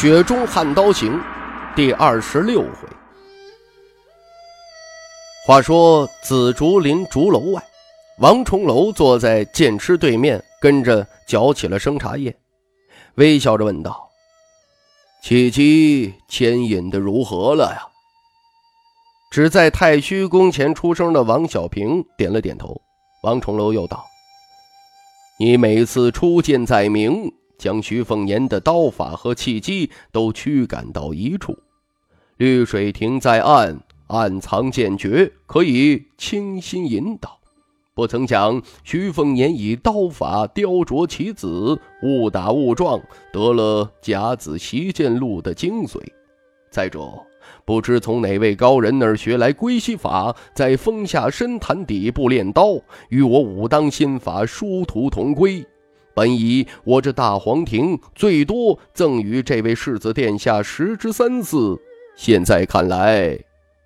雪中悍刀行》第二十六回。话说紫竹林竹楼外，王重楼坐在剑痴对面，跟着嚼起了生茶叶，微笑着问道：“契机牵引的如何了呀？”只在太虚宫前出生的王小平点了点头。王重楼又道：“你每次出剑在明。”将徐凤年的刀法和气机都驱赶到一处，绿水亭在暗，暗藏剑诀，可以倾心引导。不曾想徐凤年以刀法雕琢棋子，误打误撞得了甲子习剑录的精髓。再者，不知从哪位高人那儿学来归西法，在峰下深潭底部练刀，与我武当心法殊途同归。本以我这大皇庭最多赠与这位世子殿下十之三四，现在看来，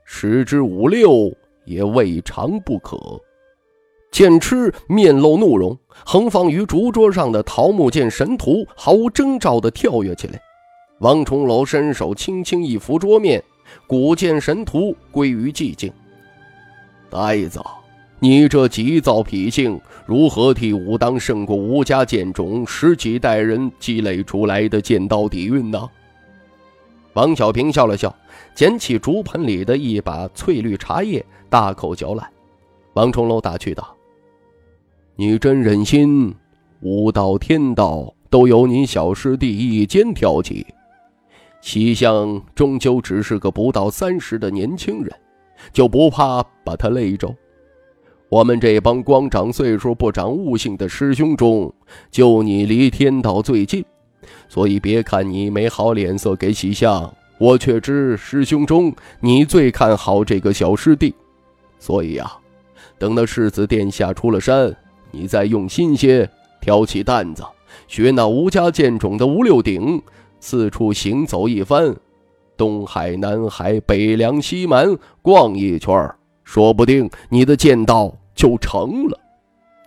十之五六也未尝不可。剑痴面露怒容，横放于竹桌上的桃木剑神图毫无征兆地跳跃起来。王重楼伸手轻轻一扶桌面，古剑神图归于寂静。呆子。你这急躁脾性，如何替武当胜过吴家剑种十几代人积累出来的剑道底蕴呢？王小平笑了笑，捡起竹盆里的一把翠绿茶叶，大口嚼烂。王重楼打趣道：“你真忍心？武道、天道都由你小师弟一肩挑起，西厢终究只是个不到三十的年轻人，就不怕把他累着？”我们这帮光长岁数不长悟性的师兄中，就你离天道最近，所以别看你没好脸色给喜相，我却知师兄中你最看好这个小师弟。所以啊，等那世子殿下出了山，你再用心些，挑起担子，学那吴家剑种的吴六鼎，四处行走一番，东海、南海、北凉、西蛮逛一圈说不定你的剑道。就成了。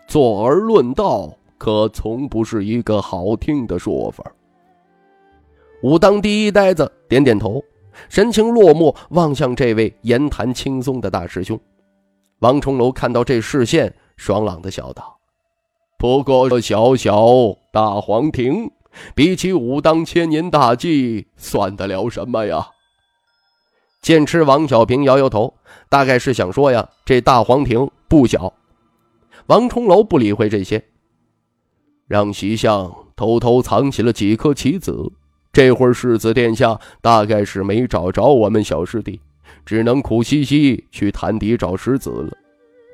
坐而论道，可从不是一个好听的说法。武当第一呆子点点头，神情落寞，望向这位言谈轻松的大师兄。王重楼看到这视线，爽朗的笑道：“不过这小小大黄庭，比起武当千年大计，算得了什么呀？”剑痴王小平摇摇头，大概是想说呀，这大黄庭。不小，王重楼不理会这些，让席相偷偷藏起了几颗棋子。这会儿世子殿下大概是没找着我们小师弟，只能苦兮兮去潭底找石子了。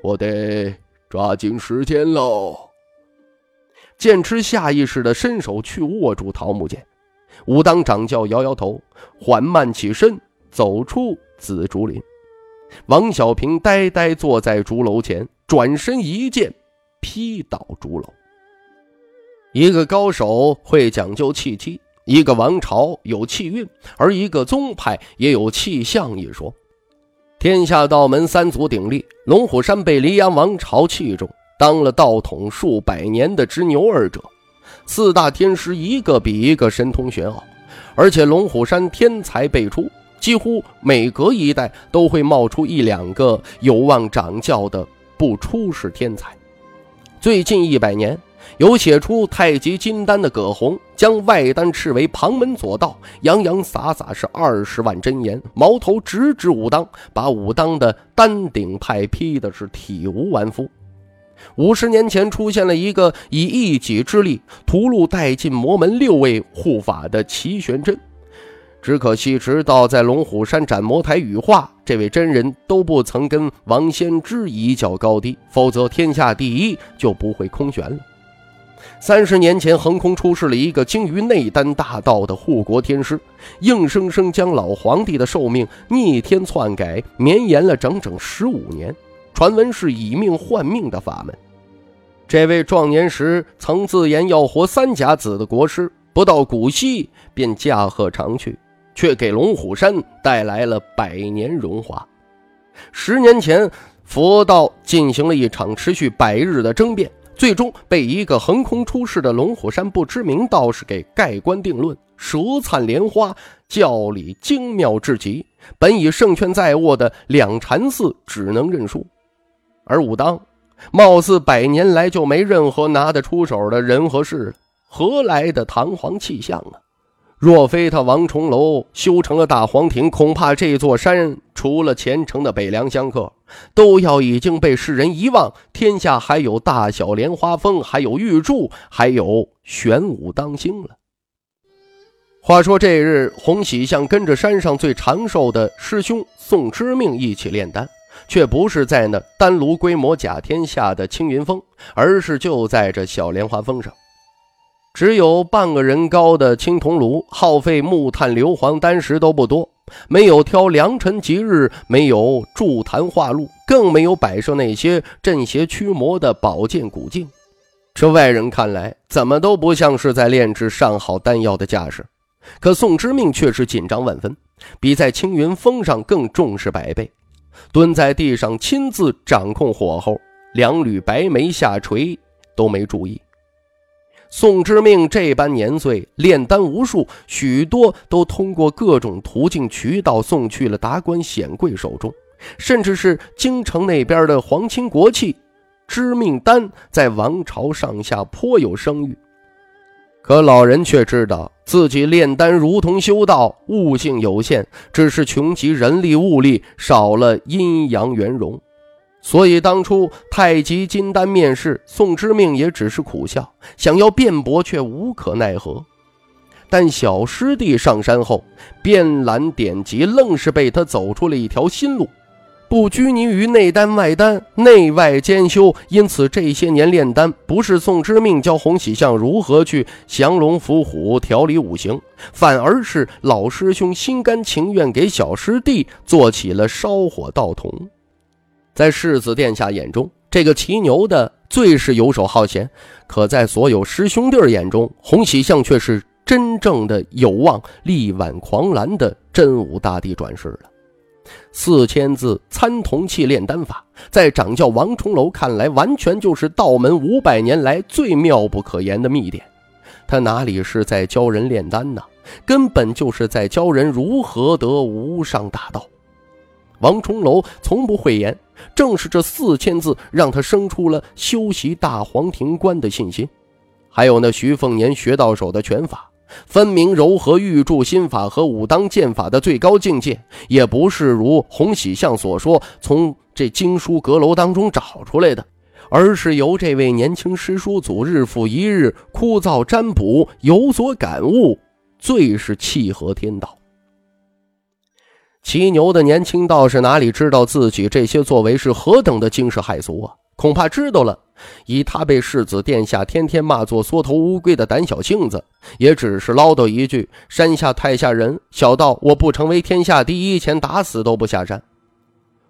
我得抓紧时间喽。剑痴下意识的伸手去握住桃木剑，武当掌教摇摇头，缓慢起身走出紫竹林。王小平呆呆坐在竹楼前，转身一剑劈倒竹楼。一个高手会讲究气机，一个王朝有气运，而一个宗派也有气象一说。天下道门三足鼎立，龙虎山被黎阳王朝器重，当了道统数百年的执牛二者，四大天师一个比一个神通玄奥，而且龙虎山天才辈出。几乎每隔一代都会冒出一两个有望掌教的不出世天才。最近一百年，有写出太极金丹的葛洪，将外丹斥为旁门左道，洋洋洒洒是二十万真言，矛头直指武当，把武当的丹鼎派劈的是体无完肤。五十年前出现了一个以一己之力屠戮殆尽魔门六位护法的齐玄真。只可惜，直到在龙虎山斩魔台羽化，这位真人都不曾跟王仙芝一较高低，否则天下第一就不会空悬了。三十年前，横空出世了一个精于内丹大道的护国天师，硬生生将老皇帝的寿命逆天篡改，绵延了整整十五年。传闻是以命换命的法门。这位壮年时曾自言要活三甲子的国师，不到古稀便驾鹤长去，却给龙虎山带来了百年荣华。十年前，佛道进行了一场持续百日的争辩。最终被一个横空出世的龙虎山不知名道士给盖棺定论，舌灿莲花，教理精妙至极。本已胜券在握的两禅寺只能认输，而武当，貌似百年来就没任何拿得出手的人和事，何来的堂皇气象啊？若非他王重楼修成了大皇庭，恐怕这座山除了虔诚的北凉香客，都要已经被世人遗忘。天下还有大小莲花峰，还有玉柱，还有玄武当星了。话说这日，洪喜相跟着山上最长寿的师兄宋知命一起炼丹，却不是在那丹炉规模甲天下的青云峰，而是就在这小莲花峰上。只有半个人高的青铜炉，耗费木炭、硫磺、丹石都不多，没有挑良辰吉日，没有铸坛化路，更没有摆设那些镇邪驱魔的宝剑古镜。这外人看来，怎么都不像是在炼制上好丹药的架势。可宋之命却是紧张万分，比在青云峰上更重视百倍。蹲在地上亲自掌控火候，两缕白眉下垂，都没注意。宋之命这般年岁，炼丹无数，许多都通过各种途径渠道送去了达官显贵手中，甚至是京城那边的皇亲国戚。知命丹在王朝上下颇有声誉，可老人却知道自己炼丹如同修道，悟性有限，只是穷极人力物力，少了阴阳圆融。所以当初太极金丹面试宋之命也只是苦笑，想要辩驳却无可奈何。但小师弟上山后，遍览典籍，愣是被他走出了一条新路，不拘泥于内丹外丹，内外兼修。因此这些年炼丹，不是宋之命教洪喜相如何去降龙伏虎、调理五行，反而是老师兄心甘情愿给小师弟做起了烧火道童。在世子殿下眼中，这个骑牛的最是游手好闲；可在所有师兄弟眼中，洪喜相却是真正的有望力挽狂澜的真武大帝转世了。四千字参同气炼丹法，在掌教王重楼看来，完全就是道门五百年来最妙不可言的秘典。他哪里是在教人炼丹呢？根本就是在教人如何得无上大道。王重楼从不讳言。正是这四千字，让他生出了修习大黄庭观的信心。还有那徐凤年学到手的拳法，分明柔和玉柱心法和武当剑法的最高境界，也不是如洪喜相所说从这经书阁楼当中找出来的，而是由这位年轻师叔祖日复一日枯燥占卜有所感悟，最是契合天道。骑牛的年轻道士哪里知道自己这些作为是何等的惊世骇俗啊？恐怕知道了，以他被世子殿下天天骂作缩头乌龟的胆小性子，也只是唠叨一句：“山下太吓人，小道我不成为天下第一前，打死都不下山。”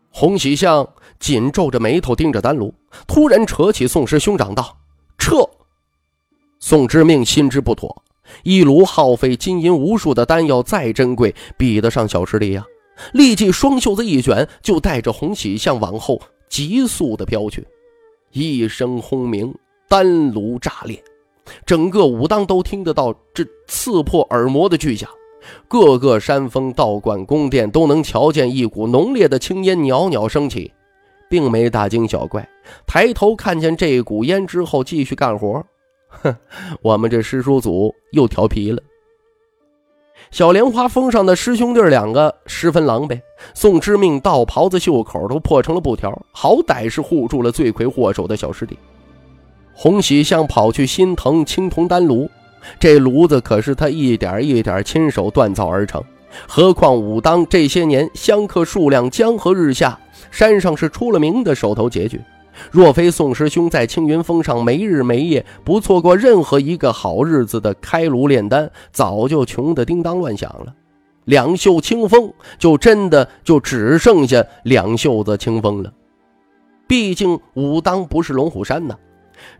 洪喜相紧皱着眉头盯着丹炉，突然扯起宋师兄长道：“撤！”宋之命心知不妥，一炉耗费金银无数的丹药再珍贵，比得上小师弟呀？立即双袖子一卷，就带着红喜向往后急速的飘去。一声轰鸣，丹炉炸裂，整个武当都听得到这刺破耳膜的巨响。各个山峰、道观、宫殿都能瞧见一股浓烈的青烟袅袅升起，并没大惊小怪。抬头看见这股烟之后，继续干活。哼，我们这师叔祖又调皮了。小莲花峰上的师兄弟两个十分狼狈，宋之命道袍子袖口都破成了布条，好歹是护住了罪魁祸首的小师弟。洪喜相跑去心疼青铜丹炉，这炉子可是他一点一点亲手锻造而成。何况武当这些年香客数量江河日下，山上是出了名的手头拮据，若非宋师兄在青云峰上没日没夜，不错过任何一个好日子的开炉炼丹，早就穷得叮当乱响了。两袖清风，就真的就只剩下两袖子清风了。毕竟武当不是龙虎山呐，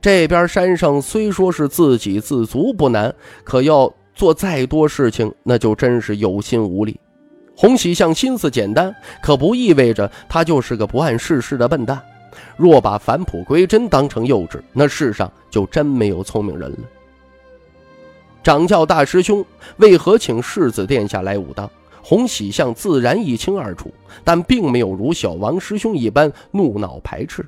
这边山上虽说是自给自足不难，可要做再多事情，那就真是有心无力。洪喜相心思简单，可不意味着他就是个不谙世事的笨蛋。若把返璞归真当成幼稚，那世上就真没有聪明人了。掌教大师兄为何请世子殿下来武当？洪喜相自然一清二楚，但并没有如小王师兄一般怒恼排斥。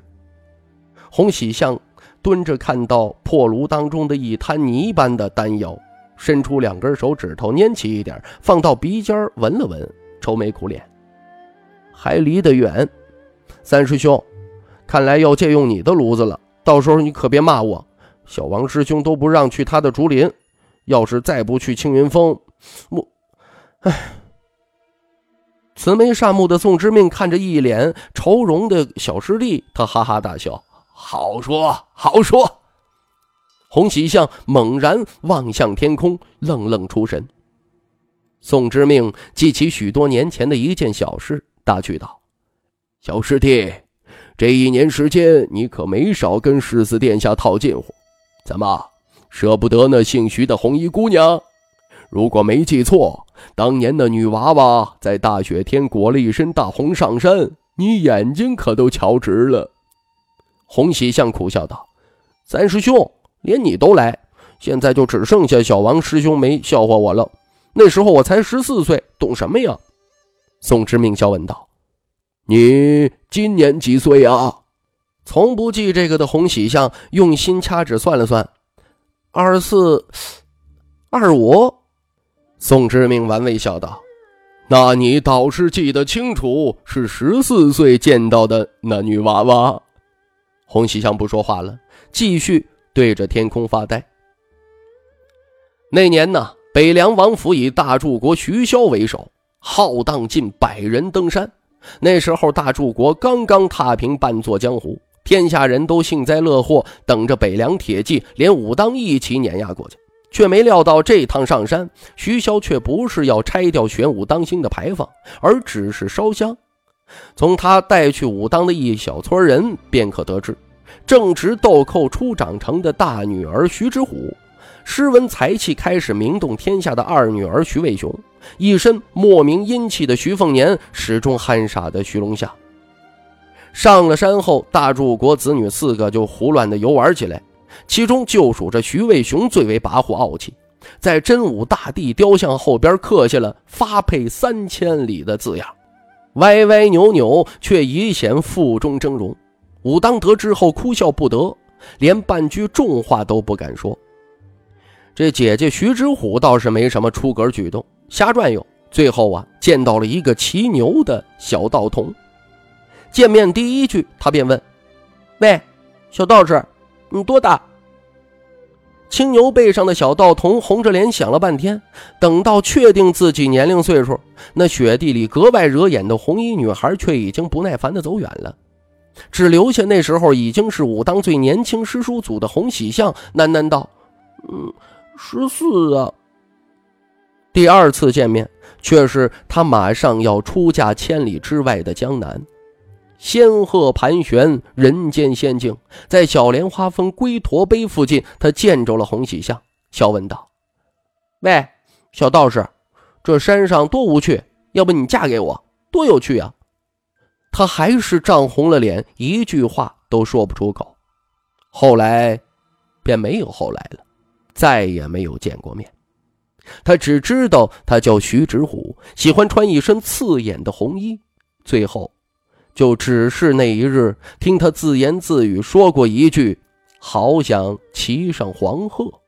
洪喜相蹲着，看到破炉当中的一滩泥般的丹药，伸出两根手指头拈起一点，放到鼻尖闻了闻，愁眉苦脸，还离得远。三师兄，看来要借用你的炉子了，到时候你可别骂我。小王师兄都不让去他的竹林。要是再不去青云峰，我，唉。慈眉善目的宋之命看着一脸愁容的小师弟，他哈哈大笑：“好说好说。”洪喜相猛然望向天空，愣愣出神。宋之命记起许多年前的一件小事，打趣道：“小师弟，这一年时间，你可没少跟世子殿下套近乎，怎么？”舍不得那姓徐的红衣姑娘，如果没记错，当年那女娃娃在大雪天裹了一身大红上山，你眼睛可都瞧直了。洪喜相苦笑道：“三师兄，连你都来，现在就只剩下小王师兄没笑话我了。那时候我才十四岁，懂什么呀？”宋之命笑问道：“你今年几岁啊？”从不记这个的洪喜相用心掐指算了算。二四二五，宋之命玩味笑道：“那你倒是记得清楚，是十四岁见到的那女娃娃。”洪喜祥不说话了，继续对着天空发呆。那年呢，北凉王府以大柱国徐骁为首，浩荡近百人登山。那时候，大柱国刚刚踏平半座江湖。天下人都幸灾乐祸，等着北凉铁骑连武当一起碾压过去，却没料到这趟上山，徐骁却不是要拆掉玄武当星的牌坊，而只是烧香。从他带去武当的一小撮人便可得知，正值豆蔻初长成的大女儿徐之虎，诗文才气开始名动天下的二女儿徐渭雄，一身莫名阴气的徐凤年，始终憨傻的徐龙夏。上了山后，大柱国子女四个就胡乱的游玩起来，其中就属这徐渭雄最为跋扈傲气，在真武大帝雕像后边刻下了“发配三千里”的字样，歪歪扭扭却已显腹中峥嵘。武当得知后哭笑不得，连半句重话都不敢说。这姐姐徐之虎倒是没什么出格举动，瞎转悠，最后啊见到了一个骑牛的小道童。见面第一句，他便问：“喂，小道士，你多大？”青牛背上的小道童红着脸想了半天，等到确定自己年龄岁数，那雪地里格外惹眼的红衣女孩却已经不耐烦的走远了，只留下那时候已经是武当最年轻师叔祖的洪喜相喃喃道：“嗯，十四啊。”第二次见面，却是他马上要出嫁千里之外的江南。仙鹤盘旋，人间仙境。在小莲花峰龟驼碑附近，他见着了洪喜相，笑问道：“喂，小道士，这山上多无趣，要不你嫁给我，多有趣啊！”他还是涨红了脸，一句话都说不出口。后来，便没有后来了，再也没有见过面。他只知道他叫徐直虎，喜欢穿一身刺眼的红衣。最后。就只是那一日，听他自言自语说过一句：“好想骑上黄鹤。”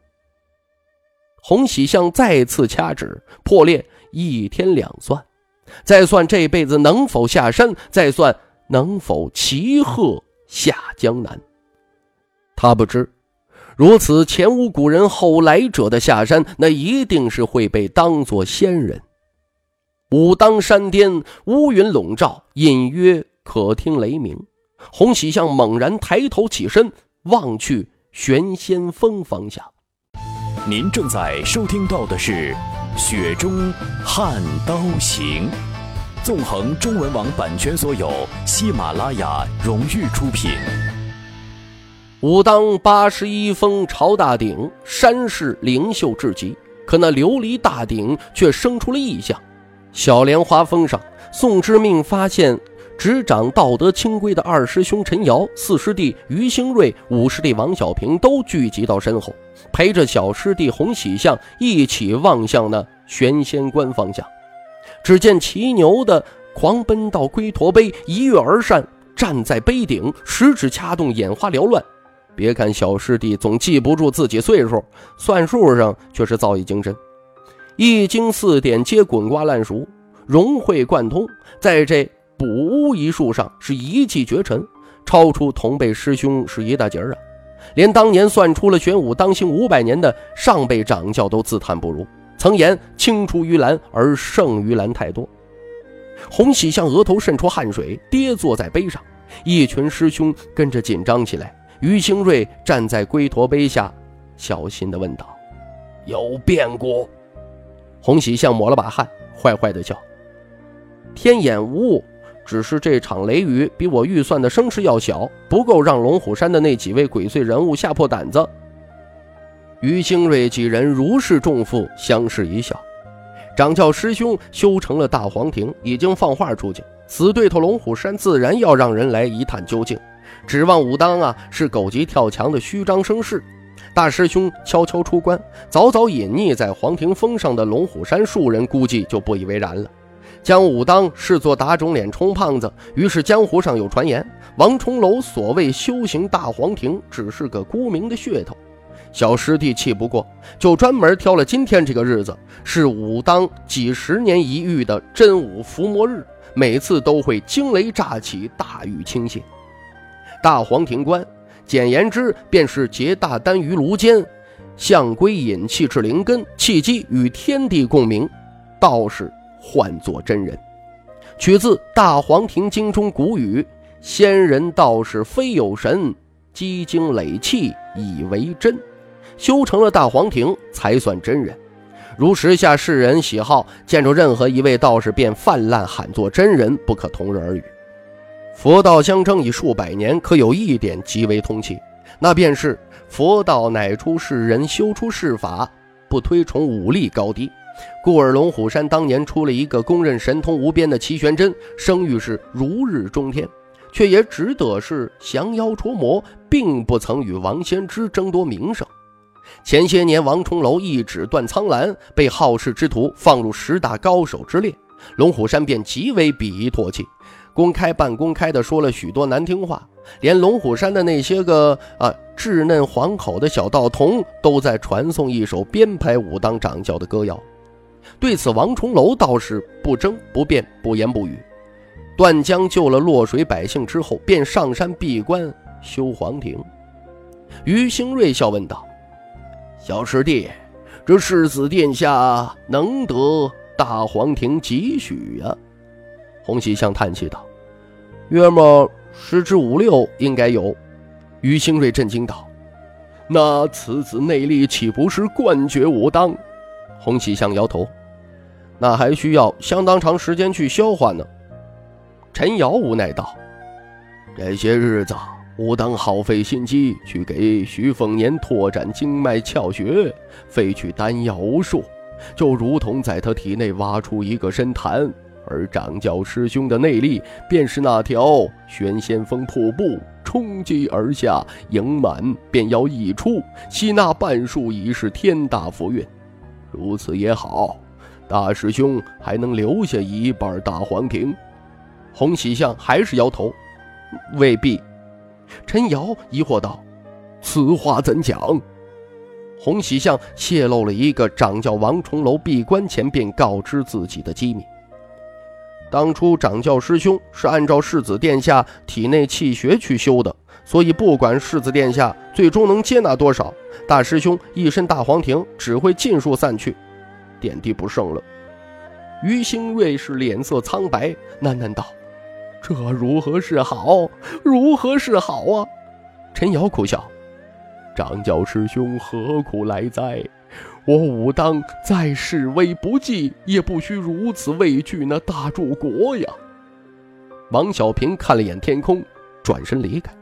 洪喜相再次掐指破裂一天两算，再算这辈子能否下山，再算能否骑鹤下江南。他不知，如此前无古人后来者的下山，那一定是会被当作仙人。武当山巅乌云笼罩，隐约。可听雷鸣，洪喜相猛然抬头起身，望去玄仙峰方向。您正在收听到的是《雪中悍刀行》，纵横中文网版权所有，喜马拉雅荣誉出品。武当八十一峰朝大顶，山势灵秀至极，可那琉璃大顶却生出了异象。小莲花峰上，宋之命发现执掌道德清规的二师兄陈瑶、四师弟于兴瑞、五师弟王小平都聚集到身后，陪着小师弟洪喜相一起望向那玄仙关方向。只见骑牛的狂奔到龟驼碑，一跃而上，站在碑顶，十指掐动，眼花缭乱。别看小师弟总记不住自己岁数，算术上却是造诣精深，易经四典皆滚瓜烂熟，融会贯通，在这补巫一术上是一骑绝尘，超出同辈师兄是一大截儿啊！连当年算出了玄武当行五百年的上辈掌教都自叹不如，曾言青出于蓝而胜于蓝太多。洪喜向额头渗出汗水，跌坐在碑上，一群师兄跟着紧张起来。于兴瑞站在龟驼碑下，小心地问道：“有变故？”洪喜相抹了把汗，坏坏地笑：“天眼无误，只是这场雷雨比我预算的声势要小，不够让龙虎山的那几位鬼祟人物吓破胆子。”于兴瑞几人如释重负，相视一笑。掌教师兄修成了大黄庭，已经放话出去，死对头龙虎山自然要让人来一探究竟。指望武当啊是狗急跳墙的虚张声势，大师兄悄悄出关，早早隐匿在黄庭峰上的龙虎山数人估计就不以为然了，将武当视作打肿脸充胖子。于是江湖上有传言，王重楼所谓修行大黄庭只是个沽名的噱头。小师弟气不过，就专门挑了今天这个日子，是武当几十年一遇的真武伏魔日，每次都会惊雷乍起，大雨倾泻。大黄庭关，简言之便是结大丹于炉间，象归引气至灵根，契机与天地共鸣，道士唤作真人，取自《大黄庭经》中古语：“仙人道士非有神，积精累气以为真。”修成了大黄庭才算真人。如时下世人喜好见着任何一位道士，便泛滥喊作真人，不可同日而语。佛道相争已数百年，可有一点极为通气，那便是佛道乃出世人修出世法，不推崇武力高低。故而龙虎山当年出了一个公认神通无边的齐玄真，声誉是如日中天，却也只得是降妖除魔，并不曾与王仙芝争夺名声。前些年王重楼一指断苍兰，被好事之徒放入十大高手之列，龙虎山便极为鄙夷唾弃。公开半公开的说了许多难听话，连龙虎山的那些个啊稚嫩黄口的小道童都在传颂一首编排武当掌教的歌谣。对此，王重楼倒是不争不辩，不言不语。段江救了落水百姓之后，便上山闭关修黄庭。于兴瑞笑问道：“小师弟，这世子殿下能得大黄庭几许呀？”洪喜相叹气道：“约莫十之五六应该有。”于兴瑞震惊道：“那此子内力岂不是冠绝武当？”洪喜相摇头：“那还需要相当长时间去消化呢。”陈瑶无奈道：“这些日子武当耗费心机去给徐凤年拓展经脉窍穴，废去丹药无数，就如同在他体内挖出一个深潭。”而掌教师兄的内力，便是那条玄仙峰瀑布，冲击而下，盈满便要溢出，吸纳半数已是天大福运。如此也好，大师兄还能留下一半大黄庭。洪喜相还是摇头，未必。陈瑶疑惑道：“此话怎讲？”洪喜相泄露了一个掌教王重楼闭关前便告知自己的机密。当初掌教师兄是按照世子殿下体内气血去修的，所以不管世子殿下最终能接纳多少，大师兄一身大黄庭只会尽数散去，点滴不剩了。于兴瑞是脸色苍白，喃喃道：“这如何是好？如何是好啊？陈瑶苦笑：“掌教师兄何苦来哉？我武当再示威不济，也不需如此畏惧那大柱国呀。”王小平看了眼天空，转身离开。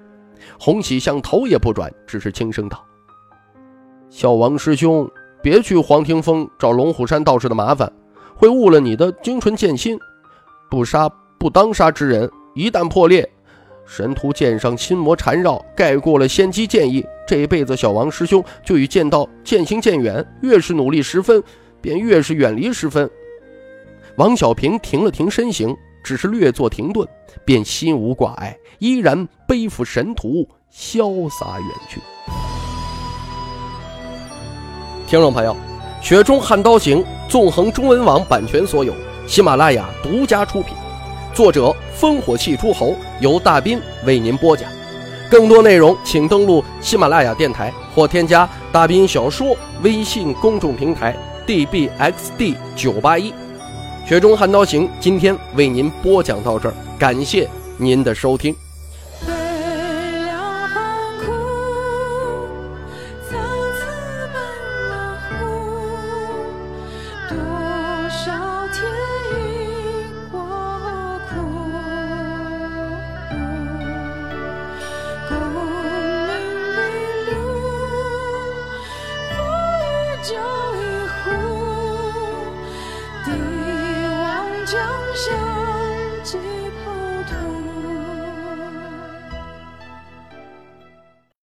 洪喜相头也不转，只是轻声道：“小王师兄，别去黄庭峰找龙虎山道士的麻烦，会误了你的精纯剑心。不杀不当杀之人，一旦破裂，神图剑上心魔缠绕，盖过了仙机剑意。这一辈子，小王师兄就与剑道渐行渐远。越是努力十分，便越是远离十分。”王小平停了停身形。只是略作停顿，便心无挂碍，依然背负神图，潇洒远去。听众朋友，《雪中悍刀行》纵横中文网版权所有，喜马拉雅独家出品，作者烽火戏诸侯，由大斌为您播讲。更多内容请登录喜马拉雅电台或添加大斌小说微信公众平台 dbxd 九八一。《雪中悍刀行》今天为您播讲到这儿，感谢您的收听。